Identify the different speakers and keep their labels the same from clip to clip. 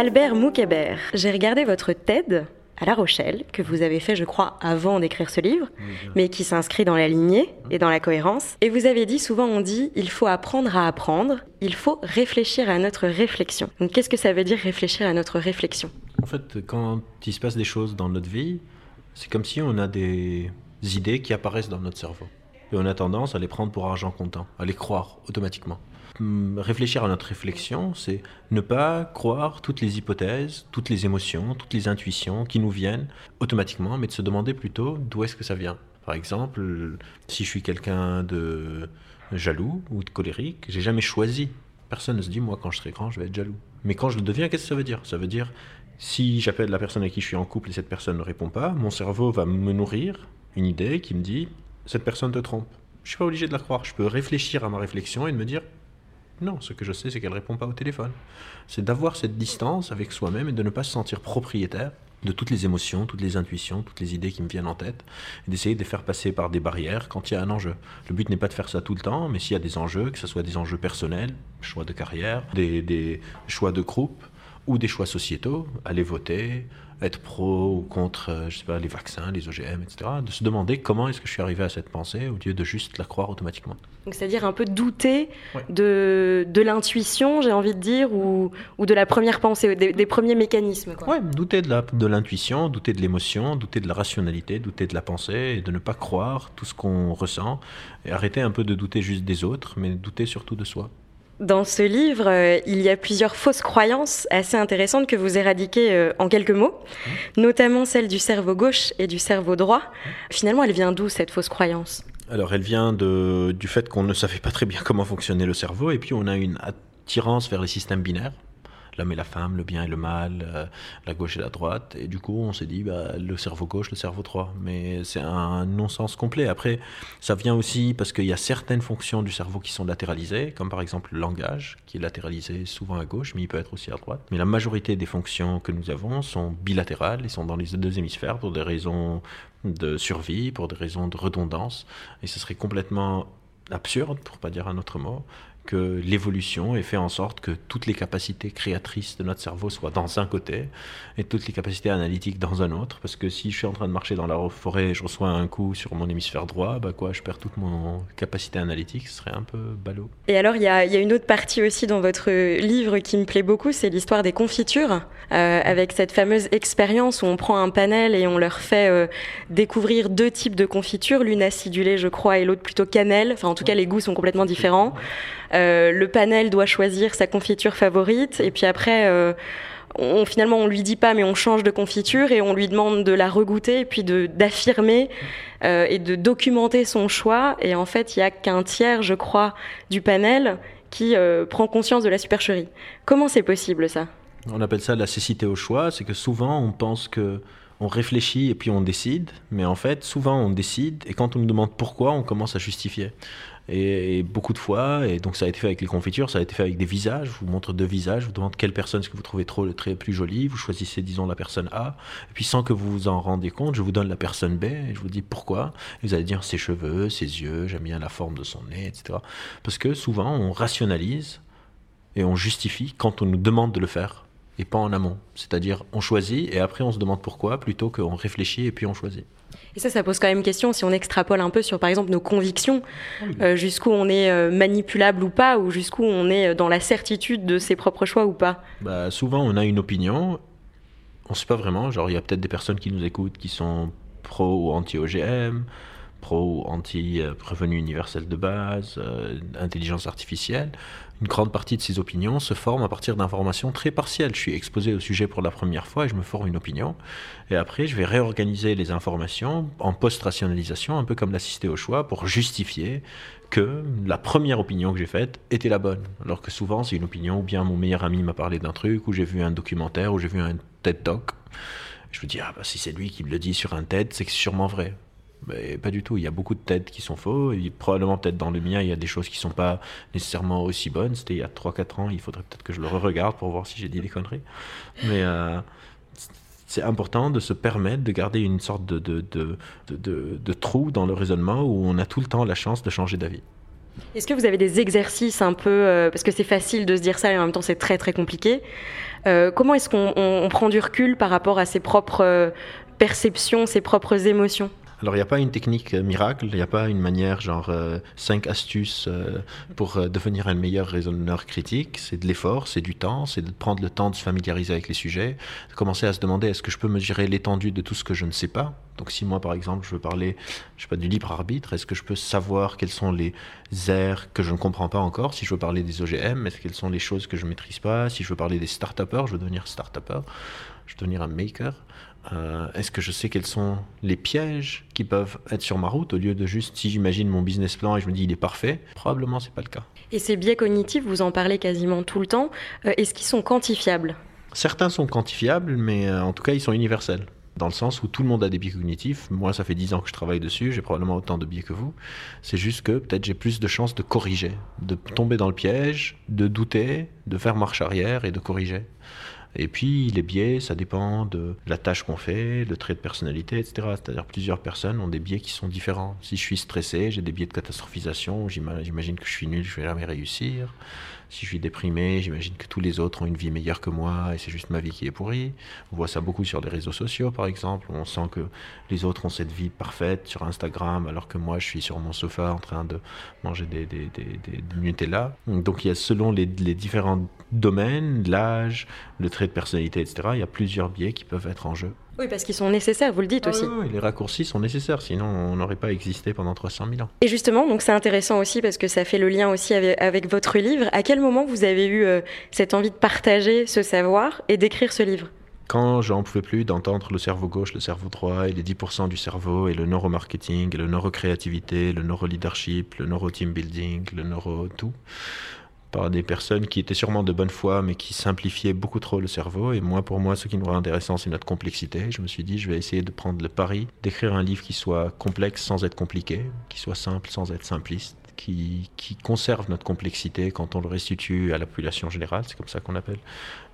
Speaker 1: Albert Moukébert, j'ai regardé votre TED à La Rochelle, que vous avez fait, je crois, avant d'écrire ce livre, mais qui s'inscrit dans la lignée et dans la cohérence. Et vous avez dit, souvent on dit, il faut apprendre à apprendre, il faut réfléchir à notre réflexion. Donc qu'est-ce que ça veut dire réfléchir à notre réflexion?
Speaker 2: En fait, quand il se passe des choses dans notre vie, c'est comme si on a des idées qui apparaissent dans notre cerveau. Et on a tendance à les prendre pour argent comptant, à les croire automatiquement. Hum, réfléchir à notre réflexion, c'est ne pas croire toutes les hypothèses, toutes les émotions, toutes les intuitions qui nous viennent automatiquement, mais de se demander plutôt d'où est-ce que ça vient. Par exemple, si je suis quelqu'un de jaloux ou de colérique, j'ai jamais choisi. Personne ne se dit, moi, quand je serai grand, je vais être jaloux. Mais quand je le deviens, qu'est-ce que ça veut dire? Ça veut dire, si j'appelle la personne avec qui je suis en couple et cette personne ne répond pas, mon cerveau va me nourrir une idée qui me dit, cette personne te trompe. Je suis pas obligé de la croire. Je peux réfléchir à ma réflexion et de me dire, non, ce que je sais, c'est qu'elle répond pas au téléphone. C'est d'avoir cette distance avec soi-même et de ne pas se sentir propriétaire de toutes les émotions, toutes les intuitions, toutes les idées qui me viennent en tête, et d'essayer de faire passer par des barrières quand il y a un enjeu. Le but n'est pas de faire ça tout le temps, mais s'il y a des enjeux, que ce soit des enjeux personnels, choix de carrière, des, des choix de groupe, ou des choix sociétaux, aller voter, être pro ou contre, euh, je sais pas, les vaccins, les OGM, etc. De se demander comment est-ce que je suis arrivé à cette pensée au lieu de juste la croire automatiquement.
Speaker 1: Donc c'est-à-dire un peu douter de, de l'intuition, j'ai envie de dire, ou, ou, de la première pensée, des, des premiers mécanismes.
Speaker 2: Oui, douter de l'intuition, de douter de l'émotion, douter de la rationalité, douter de la pensée, et de ne pas croire tout ce qu'on ressent, et arrêter un peu de douter juste des autres, mais douter surtout de soi.
Speaker 1: Dans ce livre, euh, il y a plusieurs fausses croyances assez intéressantes que vous éradiquez euh, en quelques mots, mmh. notamment celle du cerveau gauche et du cerveau droit. Mmh. Finalement, elle vient d'où cette fausse croyance?
Speaker 2: Alors, elle vient de, du fait qu'on ne savait pas très bien comment fonctionnait le cerveau, et puis on a une attirance vers les systèmes binaires l'homme et la femme, le bien et le mal, euh, la gauche et la droite. Et du coup, on s'est dit, bah, le cerveau gauche, le cerveau droit. Mais c'est un non-sens complet. Après, ça vient aussi parce qu'il y a certaines fonctions du cerveau qui sont latéralisées, comme par exemple le langage, qui est latéralisé souvent à gauche, mais il peut être aussi à droite. Mais la majorité des fonctions que nous avons sont bilatérales, ils sont dans les deux hémisphères pour des raisons de survie, pour des raisons de redondance. Et ce serait complètement absurde, pour pas dire un autre mot, que l'évolution ait fait en sorte que toutes les capacités créatrices de notre cerveau soient dans un côté et toutes les capacités analytiques dans un autre. Parce que si je suis en train de marcher dans la forêt et je reçois un coup sur mon hémisphère droit, bah quoi, je perds toute mon capacité analytique, ce serait un peu ballot.
Speaker 1: Et alors, il y a, y a, une autre partie aussi dans votre livre qui me plaît beaucoup, c'est l'histoire des confitures, euh, avec cette fameuse expérience où on prend un panel et on leur fait euh, découvrir deux types de confitures, l'une acidulée, je crois, et l'autre plutôt cannelle. Enfin, en tout cas, les goûts sont complètement différents. Euh, le panel doit choisir sa confiture favorite et puis après euh, on, finalement on lui dit pas mais on change de confiture et on lui demande de la regoûter et puis d'affirmer euh, et de documenter son choix et en fait il y a qu'un tiers je crois du panel qui euh, prend conscience de la supercherie. Comment c'est possible ça?
Speaker 2: On appelle ça la cécité au choix, c'est que souvent on pense que on réfléchit et puis on décide, mais en fait, souvent on décide et quand on nous demande pourquoi, on commence à justifier. Et, beaucoup de fois, et donc ça a été fait avec les confitures, ça a été fait avec des visages. Je vous montre deux visages, je vous demande quelle personne est-ce que vous trouvez trop, très plus jolie. Vous choisissez, disons, la personne A. Et puis sans que vous vous en rendiez compte, je vous donne la personne B et je vous dis pourquoi. Et vous allez dire ses cheveux, ses yeux, j'aime bien la forme de son nez, etc. Parce que souvent, on rationalise et on justifie quand on nous demande de le faire et pas en amont. C'est-à-dire, on choisit et après on se demande pourquoi plutôt qu'on réfléchit et puis on choisit.
Speaker 1: Et ça, ça pose quand même question si on extrapole un peu sur, par exemple, nos convictions, euh, jusqu'où on est euh, manipulable ou pas, ou jusqu'où on est dans la certitude de ses propres choix ou pas.
Speaker 2: Bah, souvent, on a une opinion, on ne sait pas vraiment. Genre, il y a peut-être des personnes qui nous écoutent qui sont pro ou anti-OGM, pro ou anti-revenu universel de base, euh, intelligence artificielle une grande partie de ces opinions se forment à partir d'informations très partielles. Je suis exposé au sujet pour la première fois et je me forme une opinion. Et après, je vais réorganiser les informations en post-rationalisation, un peu comme l'assister au choix, pour justifier que la première opinion que j'ai faite était la bonne. Alors que souvent, c'est une opinion, ou bien mon meilleur ami m'a parlé d'un truc, ou j'ai vu un documentaire, ou j'ai vu un TED Talk. Je me dis, ah bah, si c'est lui qui me le dit sur un TED, c'est sûrement vrai. Mais pas du tout. Il y a beaucoup de TED qui sont faux. Probablement, peut-être dans le mien, il y a des choses qui ne sont pas nécessairement aussi bonnes. C'était il y a 3-4 ans. Il faudrait peut-être que je le re-regarde pour voir si j'ai dit des conneries. Mais euh, c'est important de se permettre de garder une sorte de, de, de, de, trou dans le raisonnement où on a tout le temps la chance de changer d'avis.
Speaker 1: Est-ce que vous avez des exercices un peu, euh, parce que c'est facile de se dire ça et en même temps c'est très très compliqué, euh, comment est-ce qu'on prend du recul par rapport à ses propres perceptions, ses propres émotions?
Speaker 2: Alors, il n'y a pas une technique euh, miracle, il n'y a pas une manière, genre, euh, cinq astuces euh, pour devenir un meilleur raisonneur critique? C'est de l'effort, c'est du temps, c'est de prendre le temps de se familiariser avec les sujets, de commencer à se demander est-ce que je peux mesurer l'étendue de tout ce que je ne sais pas? Donc, si moi, par exemple, je veux parler, je sais pas, du libre arbitre, est-ce que je peux savoir quelles sont les aires que je ne comprends pas encore? Si je veux parler des OGM, est-ce quelles sont les choses que je maîtrise pas? Si je veux parler des start-upers, je veux devenir start-upper, je veux devenir un maker. Euh, est-ce que je sais quels sont les pièges qui peuvent être sur ma route au lieu de juste si j'imagine mon business plan et je me dis il est parfait Probablement c'est pas le cas.
Speaker 1: Et ces biais cognitifs, vous en parlez quasiment tout le temps. Euh, est-ce qu'ils sont quantifiables?
Speaker 2: Certains sont quantifiables, mais euh, en tout cas ils sont universels. Dans le sens où tout le monde a des biais cognitifs. Moi, ça fait 10 ans que je travaille dessus, j'ai probablement autant de biais que vous. C'est juste que peut-être j'ai plus de chances de corriger, de tomber dans le piège, de douter, de faire marche arrière et de corriger. Et puis les biais, ça dépend de la tâche qu'on fait, le trait de personnalité, etc. C'est-à-dire plusieurs personnes ont des biais qui sont différents. Si je suis stressé, j'ai des biais de catastrophisation, j'imagine que je suis nul, je vais jamais réussir. Si je suis déprimé, j'imagine que tous les autres ont une vie meilleure que moi et c'est juste ma vie qui est pourrie. On voit ça beaucoup sur les réseaux sociaux, par exemple. On sent que les autres ont cette vie parfaite sur Instagram alors que moi, je suis sur mon sofa en train de manger des, des, des, Nutella. Donc il y a selon les différents domaines, l'âge, le trait de personnalité, etc., il y a plusieurs biais qui peuvent être en jeu.
Speaker 1: Oui, parce qu'ils sont nécessaires, vous le dites ah aussi.
Speaker 2: Oui, les raccourcis sont nécessaires, sinon on n'aurait pas existé pendant 300 000 ans.
Speaker 1: Et justement, donc c'est intéressant aussi parce que ça fait le lien aussi avec, votre livre. À quel moment vous avez eu euh, cette envie de partager ce savoir et d'écrire ce livre?
Speaker 2: Quand j'en pouvais plus d'entendre le cerveau gauche, le cerveau droit et les 10% du cerveau et le neuromarketing, et le neurocréativité, le neuroleadership, le neuro-team building, le neuro-tout, par des personnes qui étaient sûrement de bonne foi, mais qui simplifiaient beaucoup trop le cerveau. Et moi, pour moi, ce qui nous rend intéressant, c'est notre complexité. Je me suis dit, je vais essayer de prendre le pari d'écrire un livre qui soit complexe sans être compliqué, qui soit simple sans être simpliste, qui, conserve notre complexité quand on le restitue à la population générale, c'est comme ça qu'on appelle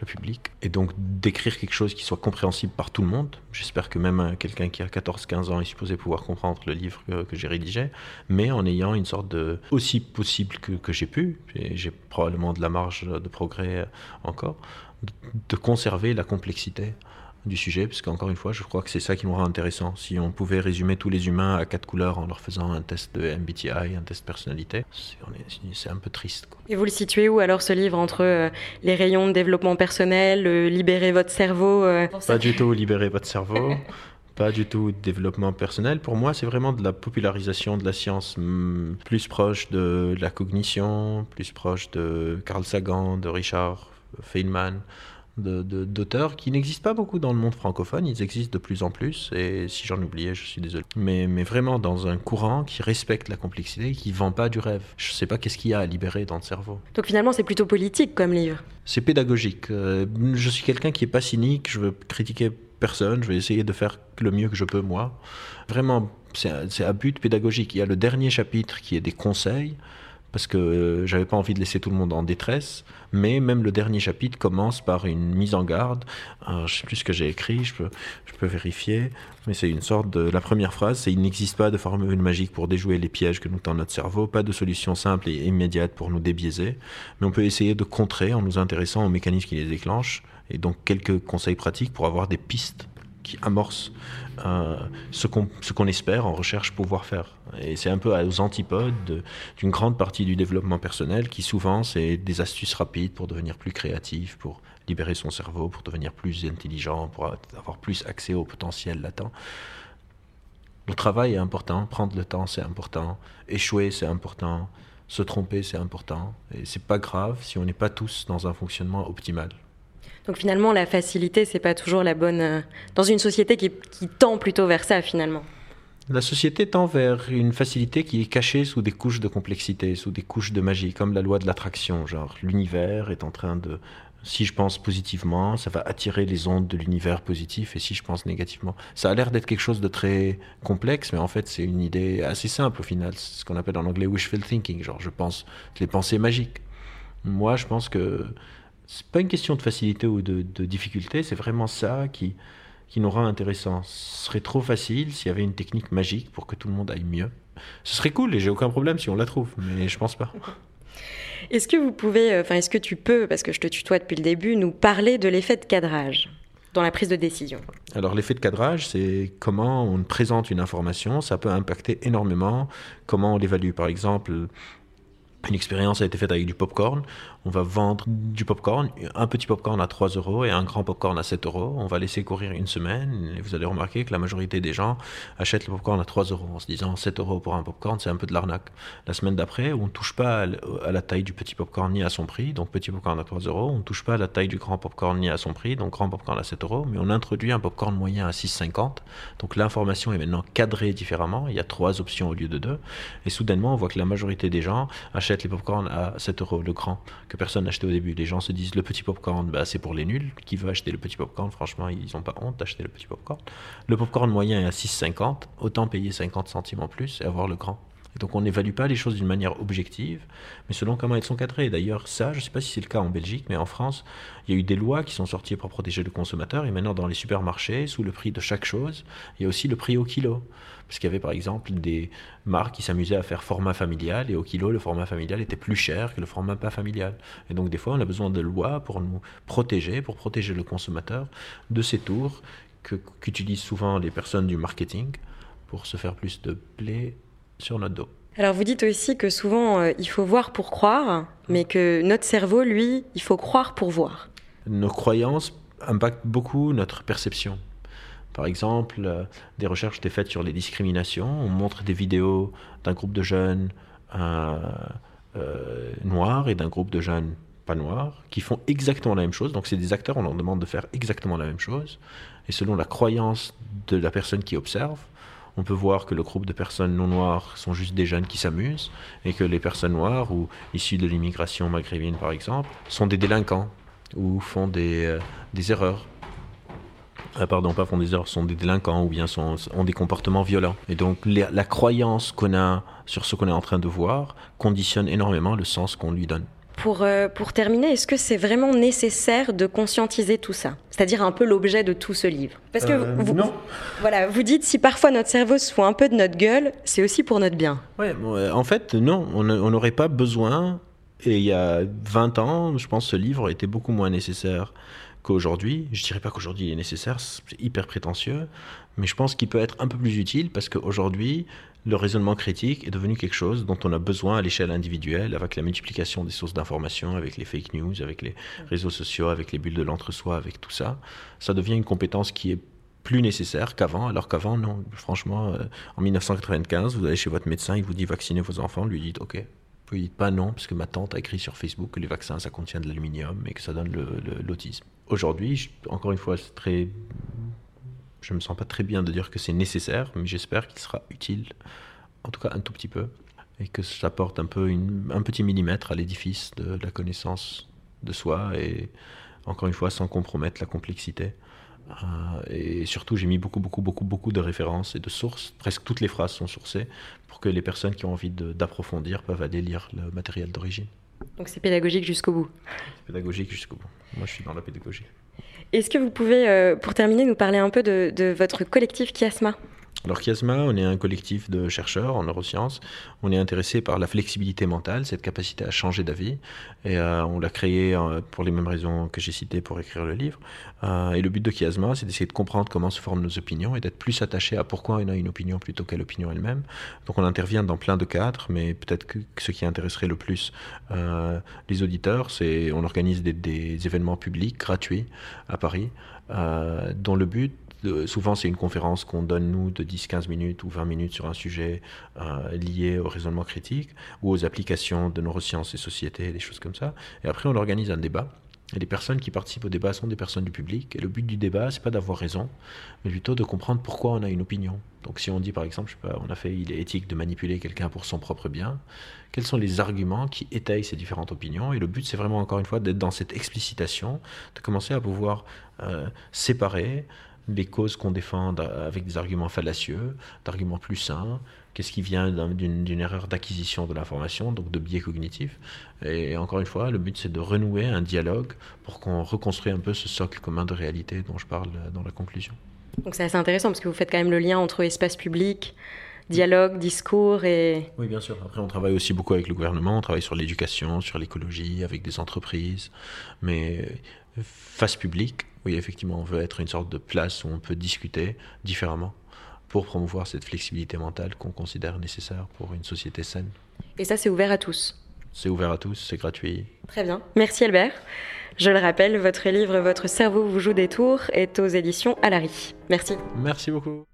Speaker 2: le public. Et donc d'écrire quelque chose qui soit compréhensible par tout le monde. J'espère que même quelqu'un qui a 14-15 ans est supposé pouvoir comprendre le livre que, j'ai rédigé, mais en ayant une sorte de... aussi possible que, j'ai pu, j'ai probablement de la marge de progrès encore, de conserver la complexité du sujet, parce qu'encore une fois, je crois que c'est ça qui nous rend intéressant. Si on pouvait résumer tous les humains à quatre couleurs en leur faisant un test de MBTI, un test personnalité, c'est un peu triste.
Speaker 1: Et vous le situez où alors ce livre entre euh, les rayons de développement personnel, euh, libérer votre cerveau
Speaker 2: euh, Pas du tout libérer votre cerveau. pas du tout développement personnel. Pour moi, c'est vraiment de la popularisation de la science, hmm, plus proche de la cognition, plus proche de Carl Sagan, de Richard Feynman d'auteurs qui n'existent pas beaucoup dans le monde francophone, ils existent de plus en plus, et si j'en oubliais, je suis désolé. Mais, mais vraiment dans un courant qui respecte la complexité qui vend pas du rêve. Je sais pas qu'est-ce qu'il y a à libérer dans le cerveau.
Speaker 1: Donc finalement, c'est plutôt politique comme livre.
Speaker 2: C'est pédagogique. Euh, je suis quelqu'un qui est pas cynique, je veux critiquer personne, je vais essayer de faire le mieux que je peux moi. Vraiment, c'est à but pédagogique. Il y a le dernier chapitre qui est des conseils parce que euh, j'avais pas envie de laisser tout le monde en détresse. Mais même le dernier chapitre commence par une mise en garde. Alors, je sais plus ce que j'ai écrit, je peux, je peux vérifier, mais c'est une sorte de. La première phrase, c'est il n'existe pas de formule magique pour déjouer les pièges que nous tend notre cerveau, pas de solution simple et immédiate pour nous débiaiser, mais on peut essayer de contrer en nous intéressant aux mécanismes qui les déclenchent. Et donc quelques conseils pratiques pour avoir des pistes qui amorce euh, ce qu'on espère en recherche pouvoir faire. Et c'est un peu aux antipodes d'une grande partie du développement personnel qui souvent c'est des astuces rapides pour devenir plus créatif, pour libérer son cerveau, pour devenir plus intelligent, pour avoir plus accès au potentiel latent. Le travail est important, prendre le temps c'est important, échouer c'est important, se tromper c'est important, et c'est pas grave si on n'est pas tous dans un fonctionnement optimal.
Speaker 1: Donc finalement, la facilité, c'est pas toujours la bonne. Euh, dans une société qui, tend plutôt vers ça, finalement.
Speaker 2: La société tend vers une facilité qui est cachée sous des couches de complexité, sous des couches de magie, comme la loi de l'attraction. Genre, l'univers est en train de Si je pense positivement, ça va attirer les ondes de l'univers positif, et si je pense négativement, ça a l'air d'être quelque chose de très complexe, mais en fait c'est une idée assez simple au final, c'est ce qu'on appelle en anglais wishful thinking, genre je pense les pensées magiques. Moi je pense que c'est pas une question de facilité ou de, de difficulté, c'est vraiment ça qui, qui nous rend intéressant. Ce serait trop facile s'il y avait une technique magique pour que tout le monde aille mieux. Ce serait cool et j'ai aucun problème si on la trouve, mais je pense pas.
Speaker 1: Est-ce que vous pouvez, euh, enfin, est-ce que tu peux, parce que je te tutoie depuis le début, nous parler de l'effet de cadrage dans la prise de décision?
Speaker 2: Alors l'effet de cadrage, c'est comment on présente une information, ça peut impacter énormément comment on l'évalue. Par exemple, une expérience a été faite avec du popcorn. On va vendre du popcorn, un petit popcorn à 3 euros et un grand popcorn à 7 euros. On va laisser courir une semaine vous allez remarquer que la majorité des gens achètent le popcorn à 3 euros en se disant 7 euros pour un popcorn, c'est un peu de l'arnaque. La semaine d'après, on ne touche pas à la taille du petit popcorn ni à son prix, donc petit popcorn à 3 euros. On ne touche pas à la taille du grand popcorn ni à son prix, donc grand popcorn à 7 euros. Mais on introduit un popcorn moyen à 6,50. Donc l'information est maintenant cadrée différemment. Il y a trois options au lieu de deux. Et soudainement, on voit que la majorité des gens achètent les popcorn à 7 euros, le grand personne n'achetait au début. Les gens se disent le petit popcorn, bah, c'est pour les nuls. Qui veut acheter le petit popcorn? Franchement, ils n'ont pas honte d'acheter le petit popcorn. Le popcorn moyen est à 6,50. Autant payer 50 centimes en plus et avoir le grand. Donc on n'évalue pas les choses d'une manière objective, mais selon comment elles sont cadrées. D'ailleurs, ça, je ne sais pas si c'est le cas en Belgique, mais en France, il y a eu des lois qui sont sorties pour protéger le consommateur. Et maintenant, dans les supermarchés, sous le prix de chaque chose, il y a aussi le prix au kilo. Parce qu'il y avait par exemple des marques qui s'amusaient à faire format familial, et au kilo, le format familial était plus cher que le format pas familial. Et donc des fois, on a besoin de lois pour nous protéger, pour protéger le consommateur de ces tours qu'utilisent souvent les personnes du marketing pour se faire plus de blé sur notre dos.
Speaker 1: Alors vous dites aussi que souvent euh, il faut voir pour croire, mais que notre cerveau, lui, il faut croire pour voir.
Speaker 2: Nos croyances impactent beaucoup notre perception. Par exemple, euh, des recherches étaient faites sur les discriminations. On montre des vidéos d'un groupe de jeunes euh, noirs et d'un groupe de jeunes pas noirs qui font exactement la même chose. Donc c'est des acteurs, on leur demande de faire exactement la même chose. Et selon la croyance de la personne qui observe, on peut voir que le groupe de personnes non noires sont juste des jeunes qui s'amusent et que les personnes noires ou issues de l'immigration maghrébine par exemple sont des délinquants ou font des, euh, des erreurs. Ah, pardon, pas font des erreurs, sont des délinquants ou bien sont, ont des comportements violents. Et donc la croyance qu'on a sur ce qu'on est en train de voir conditionne énormément le sens qu'on lui donne.
Speaker 1: Pour, euh, pour terminer, est-ce que c'est vraiment nécessaire de conscientiser tout ça C'est-à-dire un peu l'objet de tout ce livre?
Speaker 2: Parce que euh, vous, non.
Speaker 1: voilà, vous dites si parfois notre cerveau se fout un peu de notre gueule, c'est aussi pour notre bien.
Speaker 2: Ouais, euh, en fait, non, on n'aurait pas besoin. Et il y a 20 ans, je pense ce livre était beaucoup moins nécessaire qu'aujourd'hui. Je dirais pas qu'aujourd'hui il est nécessaire, c'est hyper prétentieux, mais je pense qu'il peut être un peu plus utile parce qu'aujourd'hui, le raisonnement critique est devenu quelque chose dont on a besoin à l'échelle individuelle, avec la multiplication des sources d'information, avec les fake news, avec les réseaux sociaux, avec les bulles de l'entre-soi, avec tout ça. Ça devient une compétence qui est plus nécessaire qu'avant, alors qu'avant, non. Franchement, euh, en 1995, vous allez chez votre médecin, il vous dit vacciner vos enfants, lui dites OK. Pas non, parce que ma tante a écrit sur Facebook que les vaccins, ça contient de l'aluminium et que ça donne l'autisme. Aujourd'hui, encore une fois, c'est très je me sens pas très bien de dire que c'est nécessaire, mais j'espère qu'il sera utile, en tout cas un tout petit peu, et que ça apporte un un petit millimètre à l'édifice de la connaissance de soi, et encore une fois sans compromettre la complexité. Euh, et surtout, j'ai mis beaucoup, beaucoup, beaucoup, beaucoup de références et de sources. Presque toutes les phrases sont sourcées pour que les personnes qui ont envie d'approfondir peuvent aller lire le matériel d'origine.
Speaker 1: Donc c'est pédagogique jusqu'au bout.
Speaker 2: Pédagogique jusqu'au bout. Moi, je suis dans la pédagogie.
Speaker 1: Est-ce que vous pouvez, euh, pour terminer, nous parler un peu de, de votre collectif Kiasma?
Speaker 2: Alors Chiasma, on est un collectif de chercheurs en neurosciences. On est intéressé par la flexibilité mentale, cette capacité à changer d'avis. Et euh, on l'a créé euh, pour les mêmes raisons que j'ai citées pour écrire le livre. Euh, et le but de Chiasma, c'est d'essayer de comprendre comment se forment nos opinions et d'être plus attaché à pourquoi on a une opinion plutôt qu'à l'opinion elle-même. Donc on intervient dans plein de cadres, mais peut-être que ce qui intéresserait le plus les auditeurs, c'est on organise des, des, événements publics gratuits à Paris, dont le but souvent, c'est une conférence qu'on donne, nous, de 10-15 minutes ou 20 minutes sur un sujet euh, lié au raisonnement critique ou aux applications de neurosciences et sociétés, des choses comme ça. Et après, on organise un débat Et les personnes qui participent au débat sont des personnes du public. Et le but du débat, c'est pas d'avoir raison, mais plutôt de comprendre pourquoi on a une opinion. Donc si on dit par exemple, on a fait, il est éthique de manipuler quelqu'un pour son propre bien, quels sont les arguments qui étayent ces différentes opinions? Et le but, c'est vraiment encore une fois d'être dans cette explicitation, de commencer à pouvoir euh, séparer les causes qu'on défend avec des arguments fallacieux, d'arguments plus sains, qu'est-ce qui vient d'une erreur d'acquisition de l'information, donc de biais cognitifs. Et encore une fois, le but c'est de renouer un dialogue pour qu'on reconstruise un peu ce socle commun de réalité dont je parle dans la conclusion.
Speaker 1: Donc c'est assez intéressant parce que vous faites quand même le lien entre espace public, dialogue, discours et...
Speaker 2: Oui, bien sûr. Après, on travaille aussi beaucoup avec le gouvernement, on travaille sur l'éducation, sur l'écologie, avec des entreprises. Mais face publique, oui, effectivement, on veut être une sorte de place où on peut discuter différemment pour promouvoir cette flexibilité mentale qu'on considère nécessaire pour une société saine.
Speaker 1: Et ça, c'est ouvert à tous
Speaker 2: C'est ouvert à tous, c'est gratuit.
Speaker 1: Très bien. Merci Albert. Je le rappelle, votre livre Votre cerveau vous joue des tours est aux éditions Alary. Merci.
Speaker 2: Merci beaucoup.